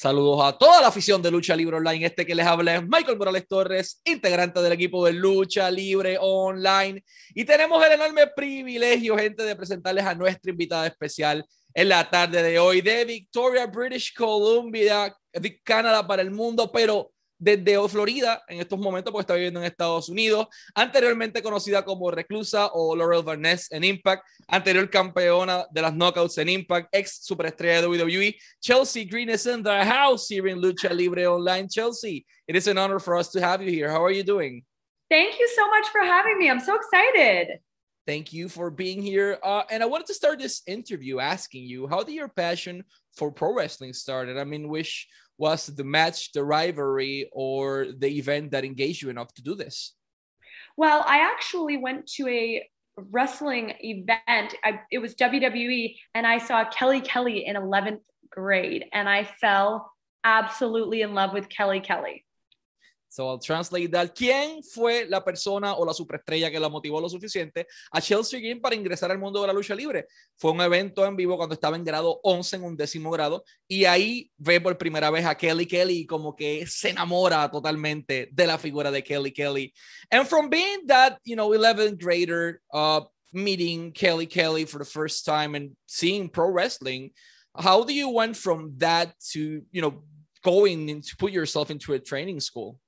Saludos a toda la afición de Lucha Libre Online. Este que les habla es Michael Morales Torres, integrante del equipo de Lucha Libre Online. Y tenemos el enorme privilegio, gente, de presentarles a nuestra invitada especial en la tarde de hoy de Victoria, British Columbia, de Canadá para el mundo, pero desde Florida en estos momentos, porque está viviendo en Estados Unidos, anteriormente conocida como Reclusa o Laurel Van en Impact, anterior campeona de las Knockouts en Impact, ex superestrella de WWE, Chelsea Green is in the house here in Lucha Libre Online. Chelsea, it is an honor for us to have you here. How are you doing? Thank you so much for having me. I'm so excited. Thank you for being here. Uh, and I wanted to start this interview asking you, how did your passion for pro wrestling started? I mean, which was the match, the rivalry, or the event that engaged you enough to do this? Well, I actually went to a wrestling event. I, it was WWE, and I saw Kelly Kelly in 11th grade, and I fell absolutely in love with Kelly Kelly. So I'll translate that. ¿Quién fue la persona o la superestrella que la motivó lo suficiente a Chelsea Green para ingresar al mundo de la lucha libre? Fue un evento en vivo cuando estaba en grado 11, en un décimo grado, y ahí ve por primera vez a Kelly Kelly como que se enamora totalmente de la figura de Kelly Kelly. And from being that, you know, 11th grader, uh, meeting Kelly Kelly for the first time and seeing pro wrestling, how do you went from that to, you know, going to put yourself into a training school?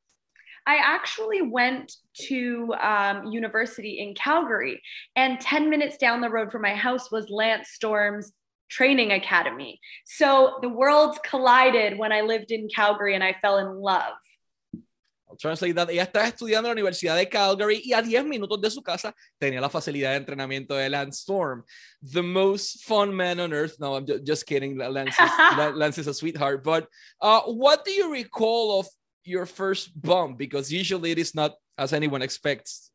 I actually went to um, university in Calgary, and 10 minutes down the road from my house was Lance Storm's training academy. So the worlds collided when I lived in Calgary and I fell in love. I'll translate that. Ella estaba estudiando en la Universidad de Calgary y a 10 minutos de su casa tenía la facilidad de entrenamiento de Lance Storm. The most fun man on earth. No, I'm just kidding. Lance is, Lance is a sweetheart. But uh, what do you recall of your first bump because usually it is not as anyone expects.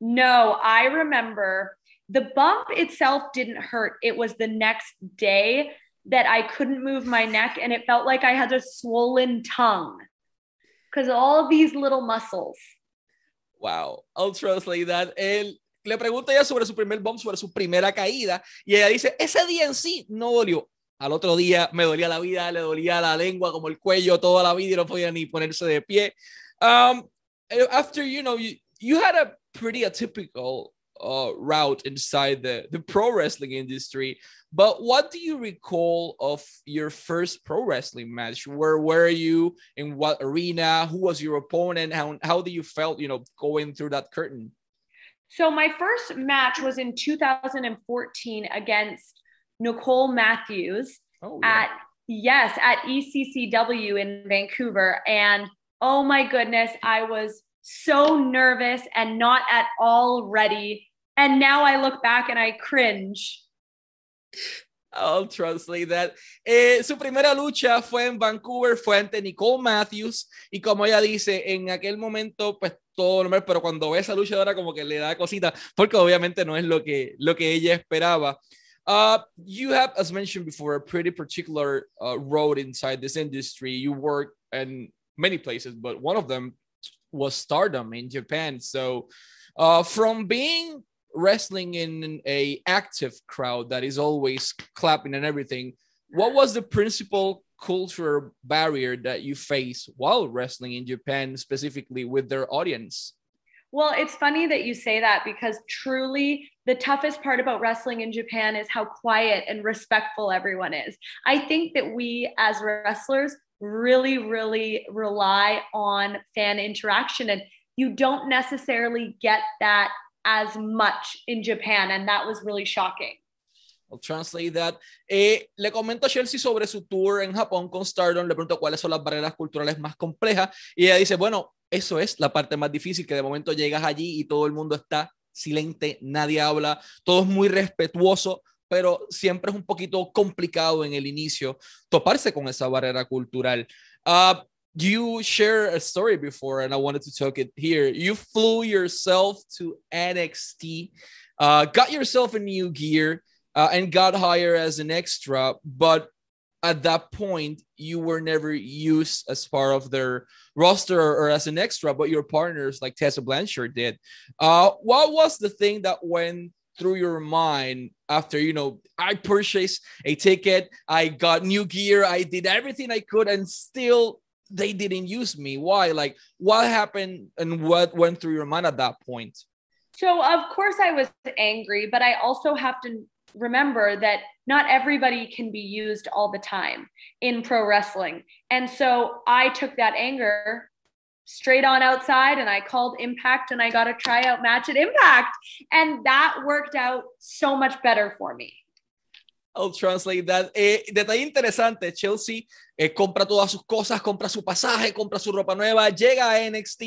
No, I remember the bump itself didn't hurt. It was the next day that I couldn't move my neck and it felt like I had a swollen tongue because all these little muscles. Wow, I'll translate that. Él le pregunta ella sobre su primer bump, sobre su primera caída, y ella dice: Ese día en sí no dolió. Al otro día me dolía la vida, le dolía la lengua, como el cuello, toda la vida y no podía ni ponerse de pie. Um, eh, after, you know, you, you had a pretty atypical uh, route inside the, the pro wrestling industry. But what do you recall of your first pro wrestling match? Where were you? In what arena? Who was your opponent? How, how do you felt, you know, going through that curtain? So my first match was in 2014 against Nicole Matthews oh, yeah. at yes at ECCW in Vancouver, and oh my goodness, I was so nervous and not at all ready. And now I look back and I cringe. I'll translate that. Eh, su primera lucha fue en Vancouver, fue ante Nicole Matthews, y como ella dice, en aquel momento, pues todo normal, pero cuando ve esa luchadora como que le da cosita, porque obviamente no es lo que, lo que ella esperaba. Uh, you have, as mentioned before, a pretty particular uh, road inside this industry. You work in many places, but one of them was Stardom in Japan. So, uh, from being wrestling in a active crowd that is always clapping and everything, what was the principal cultural barrier that you face while wrestling in Japan, specifically with their audience? Well, it's funny that you say that because truly the toughest part about wrestling in Japan is how quiet and respectful everyone is. I think that we as wrestlers really, really rely on fan interaction, and you don't necessarily get that as much in Japan. And that was really shocking. I'll translate that. Eh, le comento a Chelsea sobre su tour en Japón con Stardom. Le pregunto cuáles son las barreras culturales más complejas. Y ella dice: Bueno, eso es la parte más difícil, que de momento llegas allí y todo el mundo está silente, nadie habla, todo es muy respetuoso, pero siempre es un poquito complicado en el inicio toparse con esa barrera cultural. Uh, you share a story before, and I wanted to talk it here. You flew yourself to NXT, uh, got yourself a new gear, uh, and got hired as an extra, but at that point you were never used as part of their roster or, as an extra, but your partners like Tessa Blanchard did. Uh, what was the thing that went through your mind after you know I purchased a ticket, I got new gear, I did everything I could, and still they didn't use me? Why? Like, what happened and what went through your mind at that point? So, of course, I was angry, but I also have to remember that not everybody can be used all the time in pro wrestling. And so I took that anger straight on outside and I called Impact and I got a tryout match at Impact. And that worked out so much better for me. I'll translate that. Eh, detalle interesante, Chelsea eh, compra todas sus cosas, compra su pasaje, compra su ropa nueva, llega a NXT,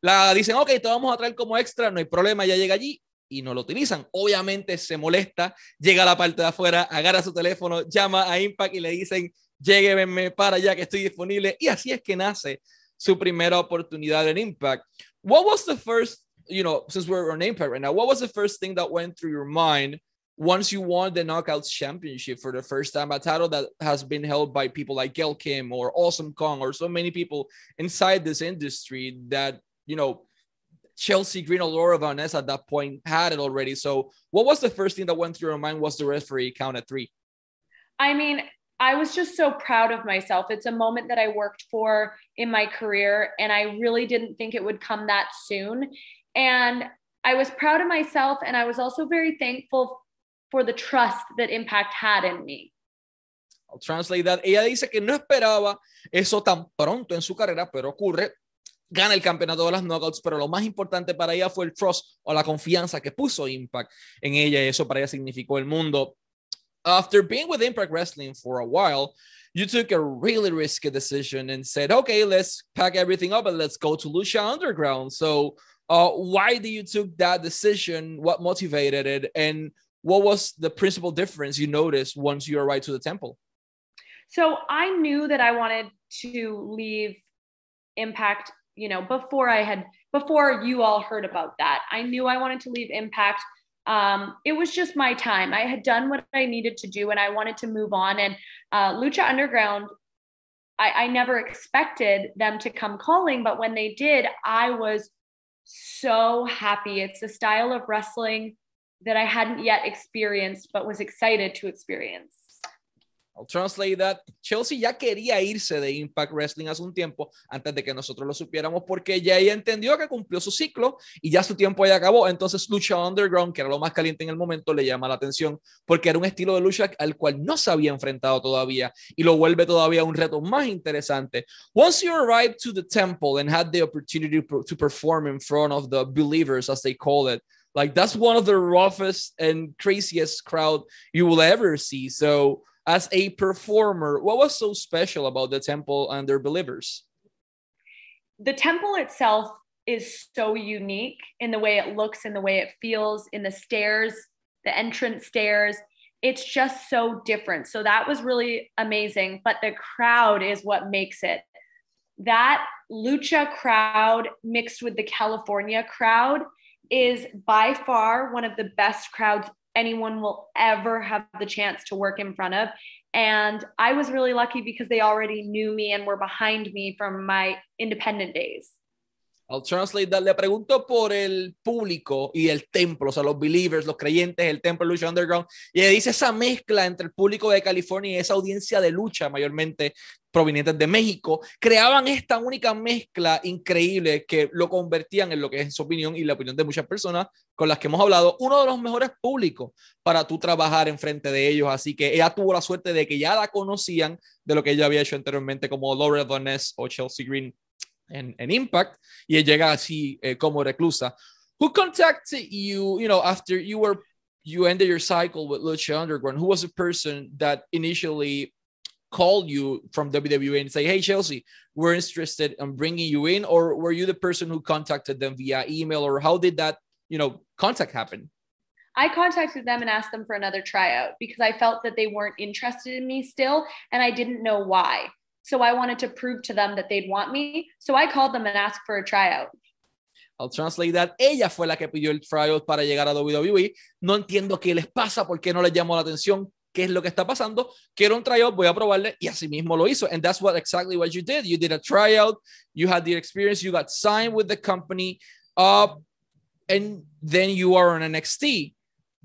la dicen, ok, te vamos a traer como extra, no hay problema, ya llega allí y no lo utilizan. Obviamente se molesta, llega a la parte de afuera, agarra su teléfono, llama a Impact y le dicen, lléguenme para allá que estoy disponible. Y así es que nace su primera oportunidad en Impact. What was the first, you know, since we're on Impact right now, what was the first thing that went through your mind once you won the Knockouts Championship for the first time, a title that has been held by people like Gail Kim or Awesome Kong or so many people inside this industry that, you know, Chelsea Green or Laurel Van Ness at that point had it already. So, what was the first thing that went through your mind? Was the referee count at three? I mean, I was just so proud of myself. It's a moment that I worked for in my career, and I really didn't think it would come that soon. And I was proud of myself, and I was also very thankful for the trust that Impact had in me. I'll translate that. Ella dice que no esperaba eso tan pronto en su carrera, pero ocurre. Gana el campeonato de las knockouts, pero lo más importante para ella fue el trust o la confianza que puso Impact en ella y eso para ella significó el mundo. After being with Impact Wrestling for a while, you took a really risky decision and said, okay, let's pack everything up and let's go to Lucha Underground. So, uh, why did you took that decision? What motivated it? And what was the principal difference you noticed once you arrived to the temple? So I knew that I wanted to leave Impact, you know, before I had, before you all heard about that. I knew I wanted to leave Impact. Um, it was just my time. I had done what I needed to do and I wanted to move on. And uh, Lucha Underground, I, I never expected them to come calling, but when they did, I was so happy. It's a style of wrestling that I hadn't yet experienced, but was excited to experience. I'll translate that. Chelsea ya quería irse de Impact Wrestling hace un tiempo antes de que nosotros lo supiéramos porque ya ella entendió que cumplió su ciclo y ya su tiempo ya acabó. Entonces Lucha Underground, que era lo más caliente en el momento, le llama la atención porque era un estilo de lucha al cual no se había enfrentado todavía y lo vuelve todavía un reto más interesante. Once you arrived to the temple and had the opportunity to perform in front of the believers, as they call it, like that's one of the roughest and craziest crowd you will ever see. So as a performer, what was so special about the temple and their believers? The temple itself is so unique in the way it looks, in the way it feels, in the stairs, the entrance stairs. It's just so different. So that was really amazing. But the crowd is what makes it. That lucha crowd mixed with the California crowd is by far one of the best crowds anyone will ever have the chance to work in front of. And I was really lucky because they already knew me and were behind me from my independent days. I'll translate that. Le pregunto por el público y el templo, o sea, los believers, los creyentes, el templo Lucha Underground. Y ella dice esa mezcla entre el público de California y esa audiencia de lucha, mayormente provenientes de México, creaban esta única mezcla increíble que lo convertían en lo que es su opinión y la opinión de muchas personas con las que hemos hablado, uno de los mejores públicos para tú trabajar enfrente de ellos. Así que ella tuvo la suerte de que ya la conocían de lo que ella había hecho anteriormente como Laura Doness o Chelsea Green en, en Impact y ella llega así eh, como reclusa. Who contacted you, you know, after you were you ended your cycle with Lucha Underground? Who was the person that initially called you from WWE and say, "Hey, Chelsea, we're interested in bringing you in," or were you the person who contacted them via email, or how did that, you know, contact happen? I contacted them and asked them for another tryout because I felt that they weren't interested in me still, and I didn't know why. So I wanted to prove to them that they'd want me. So I called them and asked for a tryout. I'll translate that. Ella fue la que pidió el tryout para llegar a WWE. No entiendo qué les pasa, por qué no les llamó la atención, qué es lo que está pasando. Quiero un tryout, voy a probarle y así mismo lo hizo. And that's what exactly what you did. You did a tryout, you had the experience, you got signed with the company, uh, and then you are on NXT.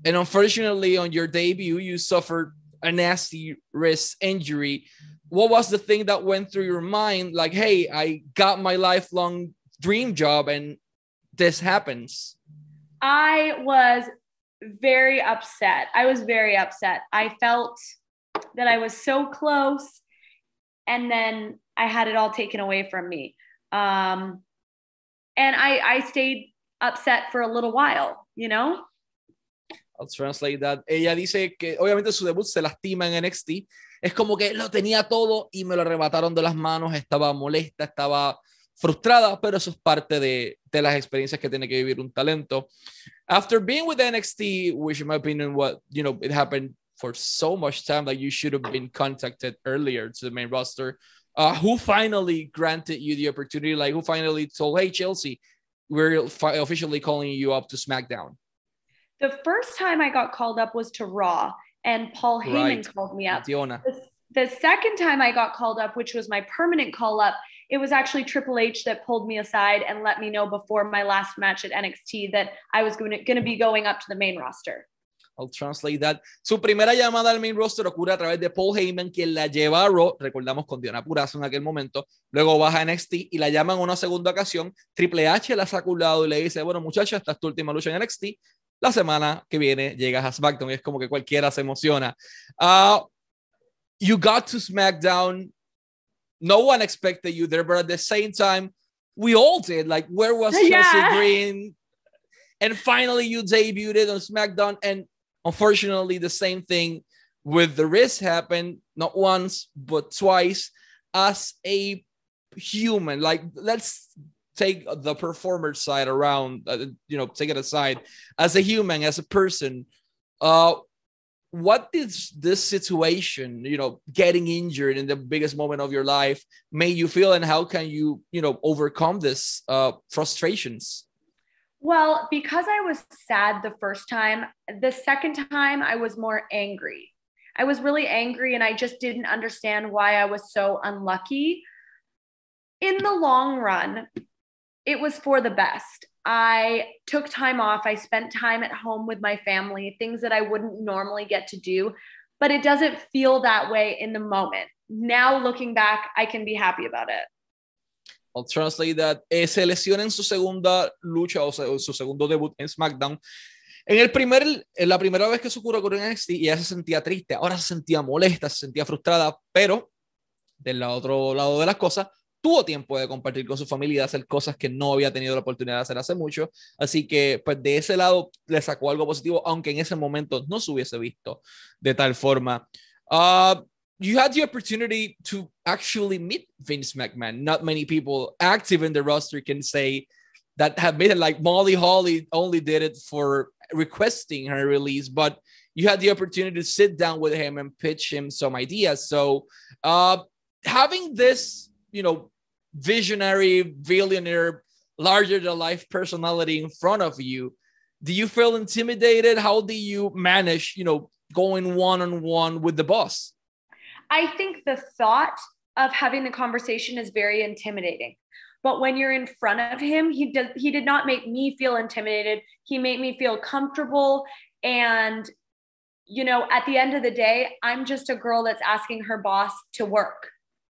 and unfortunately, on your debut, you suffered a nasty wrist injury. What was the thing that went through your mind? Like, hey, I got my lifelong dream job, and this happens. I was very upset. I was very upset. I felt that I was so close, and then I had it all taken away from me. Um, and I, I stayed upset for a little while, you know? I'll translate that. Ella dice que obviamente su debut se lastima en NXT. Es como que lo tenía todo y me lo arrebataron de las manos. Estaba molesta, estaba frustrada, pero eso es parte de, de las experiencias que tiene que vivir un talento. After being with NXT, which in my opinion, what, you know, it happened for so much time that you should have been contacted earlier to the main roster. Uh, who finally granted you the opportunity? Like, who finally told, hey, Chelsea, we're officially calling you up to SmackDown? The first time I got called up was to Raw, and Paul Heyman right. called me up. Diona. The, the second time I got called up, which was my permanent call up, it was actually Triple H that pulled me aside and let me know before my last match at NXT that I was going to, be going up to the main roster. I'll translate that. Su primera llamada al main roster ocurre a través de Paul Heyman, quien la lleva a Raw, recordamos con Diana Purazo en aquel momento, luego baja a NXT y la llama en una segunda ocasión. Triple H la saca y le dice, bueno muchacha, esta es tu última lucha en NXT, la semana que viene llegas a SmackDown es como que cualquiera se emociona. Uh, you got to SmackDown. No one expected you there, but at the same time, we all did. Like, where was Chelsea yeah. Green? And finally, you debuted on SmackDown. And unfortunately, the same thing with the wrist happened not once, but twice as a human. Like, let's take the performer side around, uh, you know, take it aside. As a human, as a person, uh, what is this situation, you know, getting injured in the biggest moment of your life made you feel, and how can you, you know, overcome this uh, frustrations? Well, because I was sad the first time, the second time I was more angry. I was really angry and I just didn't understand why I was so unlucky. In the long run, it was for the best. I took time off. I spent time at home with my family, things that I wouldn't normally get to do, but it doesn't feel that way in the moment. Now, looking back, I can be happy about it. I'll translate that. Eh, se lesiona en su segunda lucha o, sea, su segundo debut en SmackDown. En, el primer, en la primera vez que eso ocurrió con NXT, ella se sentía triste, ahora se sentía molesta, se sentía frustrada, pero del otro lado de las cosas, tuvo tiempo de compartir con su familia y de hacer cosas que no había tenido la oportunidad de hacer hace mucho. Así que, pues de ese lado le sacó algo positivo, aunque en ese momento no se hubiese visto de tal forma. Uh, you had the opportunity to actually meet Vince McMahon. Not many people active in the roster can say that have made it. Like Molly Holly only did it for requesting her release, but you had the opportunity to sit down with him and pitch him some ideas. So, uh, having this you know, visionary, billionaire, larger than life personality in front of you, do you feel intimidated? How do you manage, you know, going one on one with the boss? I think the thought of having the conversation is very intimidating. But when you're in front of him, he did he did not make me feel intimidated. He made me feel comfortable and you know, at the end of the day, I'm just a girl that's asking her boss to work.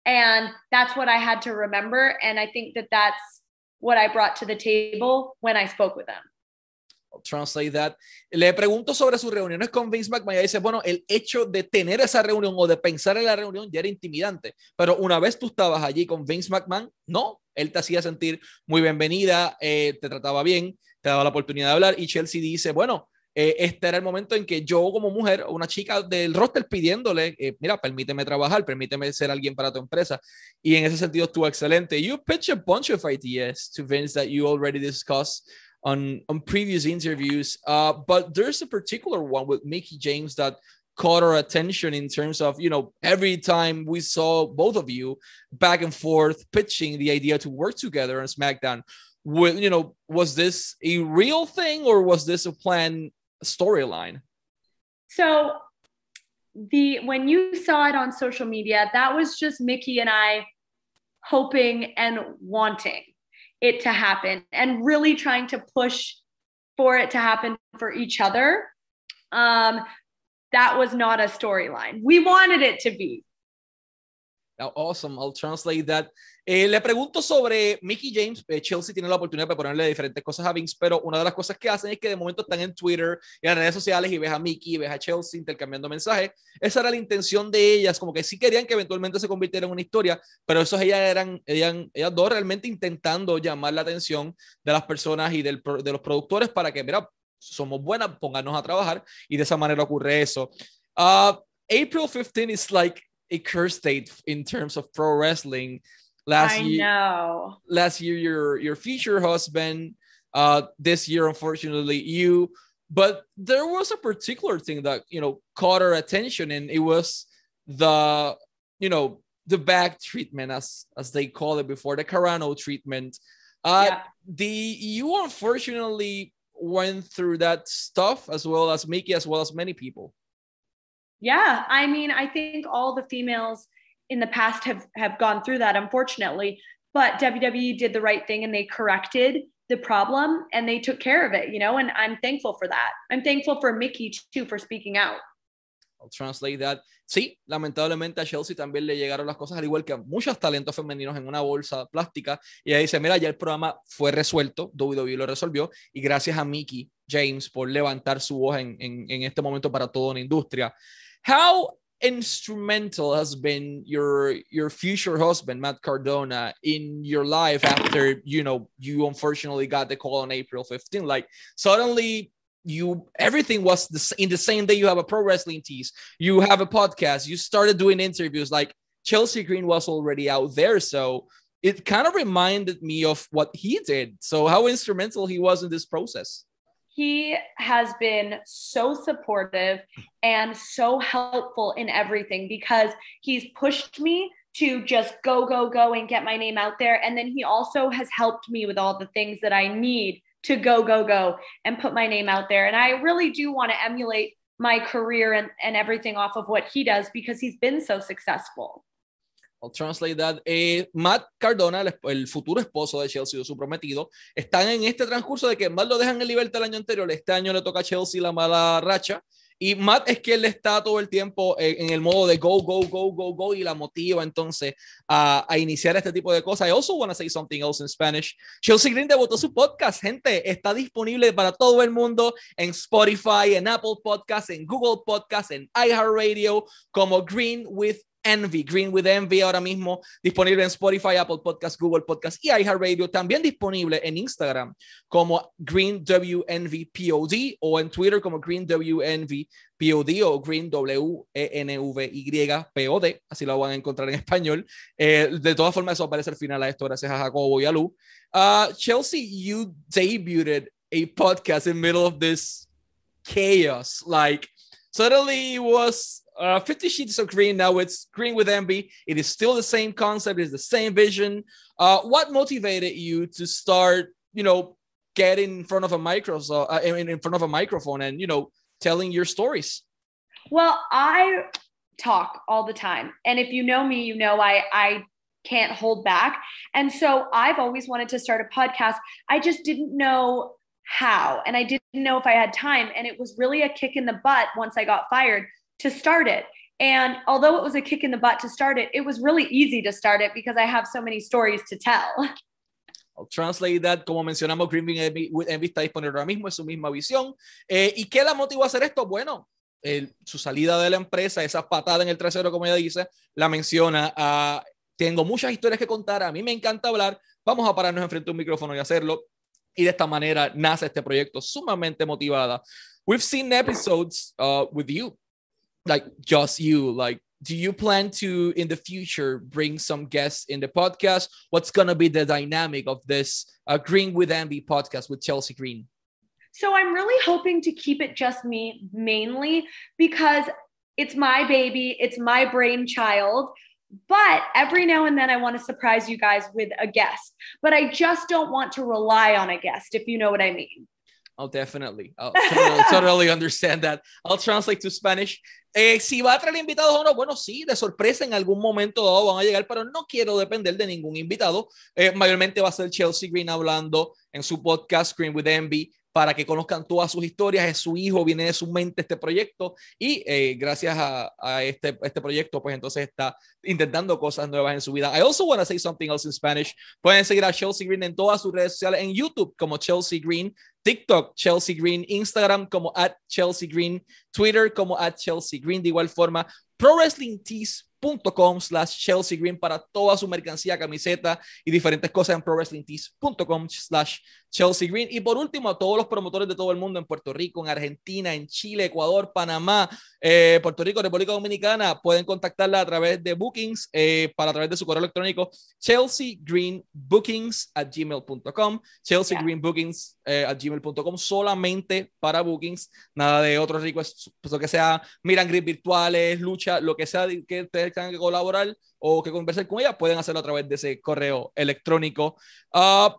And that's what I had to remember. And I think that that's what I brought to the table when I spoke with them. I'll translate that. Le pregunto sobre sus reuniones con Vince McMahon y dice, bueno, el hecho de tener esa reunión o de pensar en la reunión ya era intimidante, pero una vez tú estabas allí con Vince McMahon, no, él te hacía sentir muy bienvenida, eh, te trataba bien, te daba la oportunidad de hablar y Chelsea dice, bueno, eh, este era el momento en que yo como mujer, una chica del roster pidiéndole, eh, mira, permíteme trabajar, permíteme ser alguien para tu empresa. Y en ese sentido estuvo excelente. You pitch a bunch of ideas to Vince that you already discussed on, on previous interviews, uh, but there's a particular one with Mickie James that caught our attention in terms of, you know, every time we saw both of you back and forth pitching the idea to work together on SmackDown. With, you know, was this a real thing or was this a plan storyline? So the when you saw it on social media, that was just Mickie and I hoping and wanting it to happen and really trying to push for it to happen for each other. Um, that was not a storyline. We wanted it to be. Now, Awesome, I'll translate that. Eh, le pregunto sobre Mickey James. Eh, Chelsea tiene la oportunidad de ponerle diferentes cosas a Vince, pero una de las cosas que hacen es que de momento están en Twitter y en redes sociales y ves a Mickey, ves a Chelsea intercambiando mensajes. Esa era la intención de ellas, como que sí querían que eventualmente se convirtiera en una historia, pero esos ellas eran, ellas, ellas dos realmente intentando llamar la atención de las personas y del, de los productores para que, mira, somos buenas, pónganos a trabajar y de esa manera ocurre eso. Uh, April 15 is like a curse date in terms of pro wrestling. Last I year, know. Last year, your your future husband. Uh, this year, unfortunately, you. But there was a particular thing that you know caught our attention, and it was the you know the back treatment, as as they call it before, the Cardona treatment. Uh, yeah. The you unfortunately went through that stuff as well as Mickie, as well as many people. Yeah, I mean, I think all the females in the past have have gone through that, unfortunately. But WWE did the right thing and they corrected the problem and they took care of it, you know, and I'm thankful for that. I'm thankful for Mickey too for speaking out. I'll translate that. Sí, lamentablemente a Chelsea también le llegaron las cosas, al igual que a muchos talentos femeninos en una bolsa plástica. Y ella dice: Mira, ya el programa fue resuelto, WWE lo resolvió, y gracias a Mickey James por levantar su voz en, en, en este momento para toda una industria. How instrumental has been your your future husband Matt Cardona in your life after you know you unfortunately got the call on April 15 like suddenly you everything was the, in the same day you have a Pro Wrestling Tees you have a podcast you started doing interviews like Chelsea Green was already out there. So it kind of reminded me of what he did. So how instrumental he was in this process he has been so supportive and so helpful in everything because he's pushed me to just go, go, go and get my name out there. And then he also has helped me with all the things that I need to go, go, go and put my name out there. And I really do want to emulate my career and, and everything off of what he does because he's been so successful. I'll translate that. Eh, Matt Cardona, el, futuro esposo de Chelsea, su prometido, están en este transcurso de que Matt lo dejan en libertad el año anterior. Este año le toca a Chelsea la mala racha. Y Matt es que él está todo el tiempo en, el modo de go, go, go, go, go y la motiva entonces a, a iniciar este tipo de cosas. I also want to say something else in Spanish. Chelsea Green debutó su podcast, gente. Está disponible para todo el mundo en Spotify, en Apple Podcasts, en Google Podcasts, en iHeartRadio, como Green with Envy, Green with Envy, ahora mismo disponible en Spotify, Apple Podcasts, Google Podcasts y iHeartRadio. También disponible en Instagram como Green WNV POD o en Twitter como Green WNV POD o Green W E N V Y P O D. Así lo van a encontrar en español. Eh, de todas formas, eso aparece al final a esto, gracias a Jacobo y a Lu. Uh, Chelsea, you debuted a podcast in the middle of this chaos. Like, suddenly it was uh, 50 Sheets of Green. Now it's Green with Envy. It is still the same concept. It's the same vision. Uh, what motivated you to start, you know, getting in front of a microphone, uh, in, in front of a microphone and, you know, telling your stories? Well, I talk all the time. And if you know me, you know I, I can't hold back. And so I've always wanted to start a podcast. I just didn't know how and I didn't know if I had time. And it was really a kick in the butt once I got fired to start it. And although it was a kick in the butt to start it, it was really easy to start it because I have so many stories to tell. I'll translate that, como mencionamos, Green with Envy está disponible ahora mismo, es su misma visión. Eh, ¿Y qué la motivó a hacer esto? Bueno, el, su salida de la empresa, esa patada en el trasero, como ella dice, la menciona. Uh, tengo muchas historias que contar, a mí me encanta hablar, vamos a pararnos enfrente a un micrófono y hacerlo. Y de esta manera nace este proyecto sumamente motivada. We've seen episodes uh, with you like just you like do you plan to in the future bring some guests in the podcast what's going to be the dynamic of this uh, green with envy podcast with chelsea green so i'm really hoping to keep it just me mainly because it's my baby it's my brainchild but every now and then I want to surprise you guys with a guest. But I just don't want to rely on a guest, if you know what I mean. Oh, definitely. I'll totally, totally understand that. I'll translate to Spanish. Eh, si va a traer invitados o no, bueno, sí, de sorpresa en algún momento dado van a llegar, pero no quiero depender de ningún invitado. Eh, mayormente va a ser Chelsea Green hablando en su podcast Green with Envy. para que conozcan todas sus historias. Es su hijo, viene de su mente este proyecto y eh, gracias a, a, este, este proyecto, pues entonces está intentando cosas nuevas en su vida. I also want to say something else in Spanish. Pueden seguir a Chelsea Green en todas sus redes sociales, en YouTube como Chelsea Green, TikTok Chelsea Green, Instagram como at Chelsea Green, Twitter como at Chelsea Green. De igual forma, Pro Wrestling Tees com slash Chelsea Green para toda su mercancía, camiseta y diferentes cosas en prowrestlingtees.com slash Chelsea Green. Y por último, a todos los promotores de todo el mundo en Puerto Rico, en Argentina, en Chile, Ecuador, Panamá, eh, Puerto Rico, República Dominicana, pueden contactarla a través de bookings, eh, para a través de su correo electrónico, Chelsea Green Bookings at gmail.com, Chelsea Green Bookings eh, at gmail.com, solamente para bookings, nada de otros ricos, pues, lo que sea, miran grip virtuales, lucha, lo que sea que ustedes tengan que colaborar o que conversar con ella, pueden hacerlo a través de ese correo electrónico. Uh,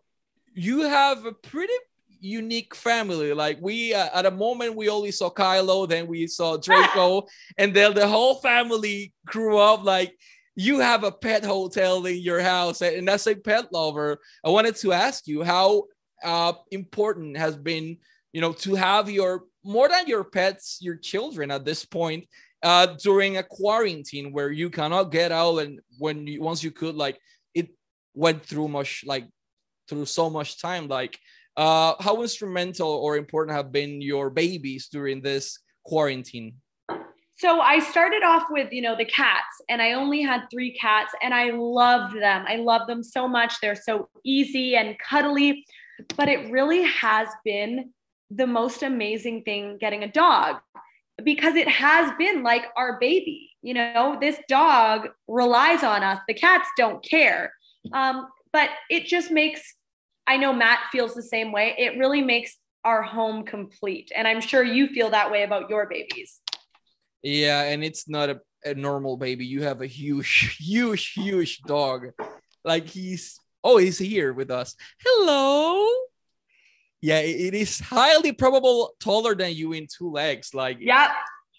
you have a pretty unique family. Like we, uh, at a moment, we only saw Kylo, then we saw Draco, and then the whole family grew up. Like you have a pet hotel in your house, and as a pet lover, I wanted to ask you how uh, important has been, you know, to have your more than your pets, your children at this point. Uh, during a quarantine where you cannot get out and when you once you could like it went through much like through so much time like uh, how instrumental or important have been your babies during this quarantine? So i started off with you know the cats and i only had three cats and i loved them. I love them so much. They're so easy and cuddly but it really has been the most amazing thing getting a dog because it has been like our baby you know this dog relies on us the cats don't care um, but it just makes I know Matt feels the same way. It really makes our home complete. And I'm sure you feel that way about your babies. Yeah, and it's not a, a normal baby. You have a huge, huge, huge dog. Like he's oh, he's here with us. Hello. Yeah, it is highly probable taller than you in two legs. Like yeah,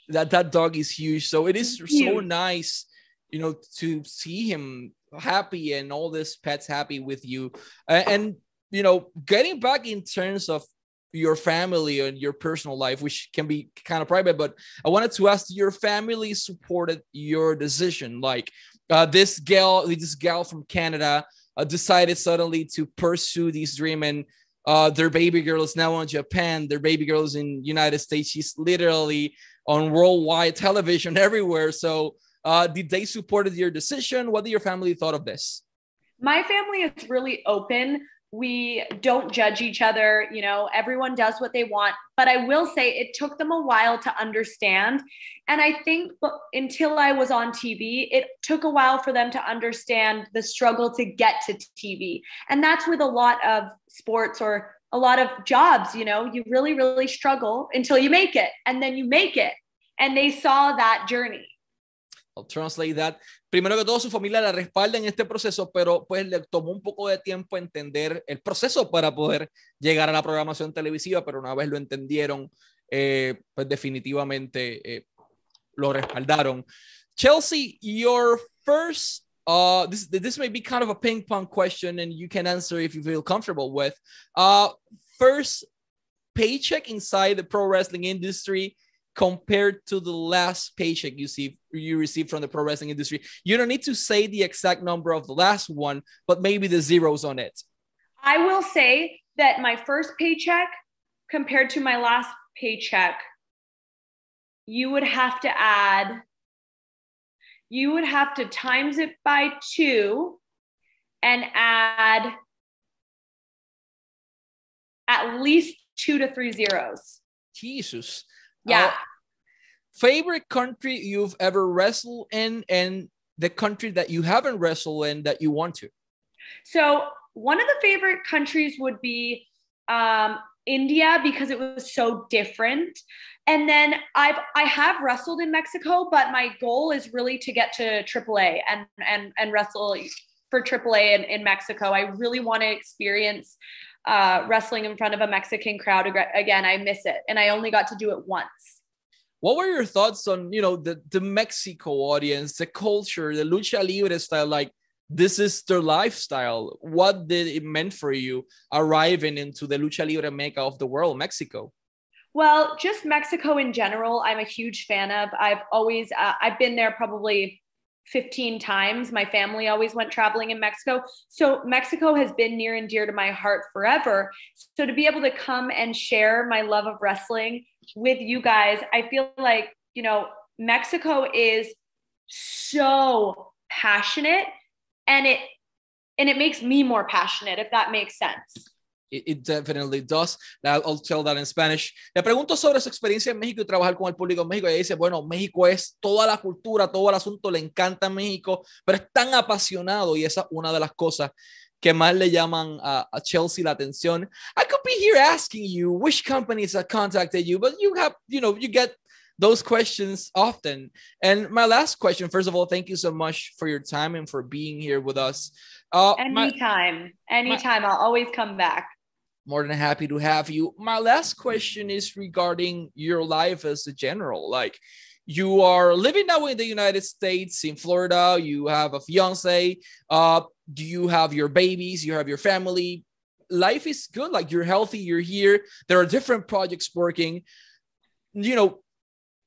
that that dog is huge. So it is so nice, you know, to see him happy and all this pets happy with you. Uh, and you know, getting back in terms of your family and your personal life, which can be kind of private, but I wanted to ask your family supported your decision. Like uh, this gal, this gal from Canada uh, decided suddenly to pursue this dream and uh, their baby girl is now in Japan. Their baby girl is in United States. She's literally on worldwide television everywhere. So uh, did they supported your decision? What did your family thought of this? My family is really open we don't judge each other you know everyone does what they want. But i will say it took them a while to understand. And i think until i was on tv it took a while for them to understand the struggle to get to tv and that's with a lot of sports or a lot of jobs you know you really really struggle until you make it and then you make it. And they saw that journey I'll translate that. Primero que todo, su familia la respalda en este proceso, pero pues le tomó un poco de tiempo entender el proceso para poder llegar a la programación televisiva, pero una vez lo entendieron, eh, pues definitivamente eh, lo respaldaron. Chelsea, your first, uh, this, this may be kind of a ping pong question and you can answer if you feel comfortable with. Uh, first paycheck inside the pro wrestling industry compared to the last paycheck you see you receive from the pro wrestling industry. You don't need to say the exact number of the last one, but maybe the zeros on it. I will say that my first paycheck compared to my last paycheck, you would have to add, you would have to times it by two and add at least two to three zeros. Jesus. Yeah. Uh, favorite country you've ever wrestled in and the country that you haven't wrestled in that you want to? So, one of the favorite countries would be um, India because it was so different. And then I've I have wrestled in Mexico, but my goal is really to get to AAA and and and wrestle for AAA in, in Mexico. I really want to experience uh, wrestling in front of a Mexican crowd again. I miss it, and I only got to do it once. What were your thoughts on you know the the Mexico audience, the culture, the lucha libre style? Like this is their lifestyle. What did it meant for you arriving into the lucha libre mecca of the world, Mexico? Well, just Mexico in general, I'm a huge fan of. I've always, uh, I've been there probably 15 times. My family always went traveling in Mexico. So Mexico has been near and dear to my heart forever. So to be able to come and share my love of wrestling with you guys, I feel like, you know, Mexico is so passionate and it and it makes me more passionate if that makes sense. It, it, definitely does. I'll tell that in Spanish. Le pregunto sobre su experiencia en México y trabajar con el público en México. Y ella dice, bueno, México es toda la cultura, todo el asunto, le encanta México, pero es tan apasionado y esa es una de las cosas que más le llaman a, a, Chelsea la atención. I could be here asking you which companies have contacted you, but you have, you know, you get those questions often. And my last question, first of all, thank you so much for your time and for being here with us. Uh, anytime, my, anytime, my, I'll always come back more than happy to have you. My last question is regarding your life as a general. Like, you are living now in the United States, in Florida. You have a fiance. Uh, do you have your babies? You have your family. Life is good. Like you're healthy. You're here. There are different projects working. You know,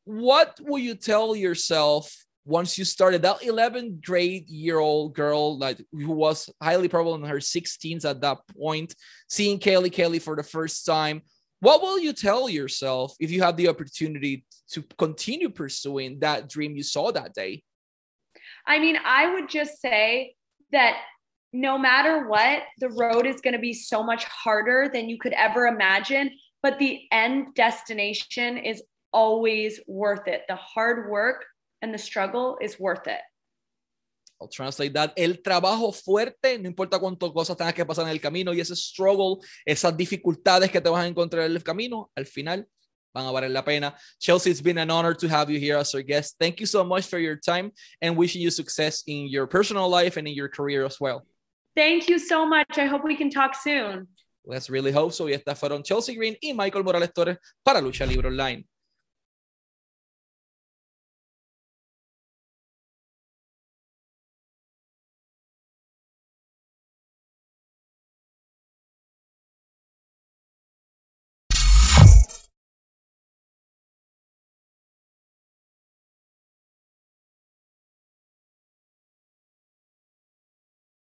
what will you tell yourself once you started that 11 grade year old girl like who was highly probable in her 16s at that point seeing Kaylee Kelly for the first time what will you tell yourself if you have the opportunity to continue pursuing that dream you saw that day? I mean i would just say that no matter what the road is going to be so much harder than you could ever imagine but the end destination is always worth it. The hard work and the struggle is worth it. I'll translate that. El trabajo fuerte, no importa cuántas cosas tengas que pasar en el camino y ese struggle, esas dificultades que te vas a encontrar en el camino, al final van a valer la pena. Chelsea, it's been an honor to have you here as our guest. Thank you so much for your time and wishing you success in your personal life and in your career as well. Thank you so much. I hope we can talk soon. Let's really hope so. Y estas fueron Chelsea Green y Michael Morales Torres para Lucha Libre Online.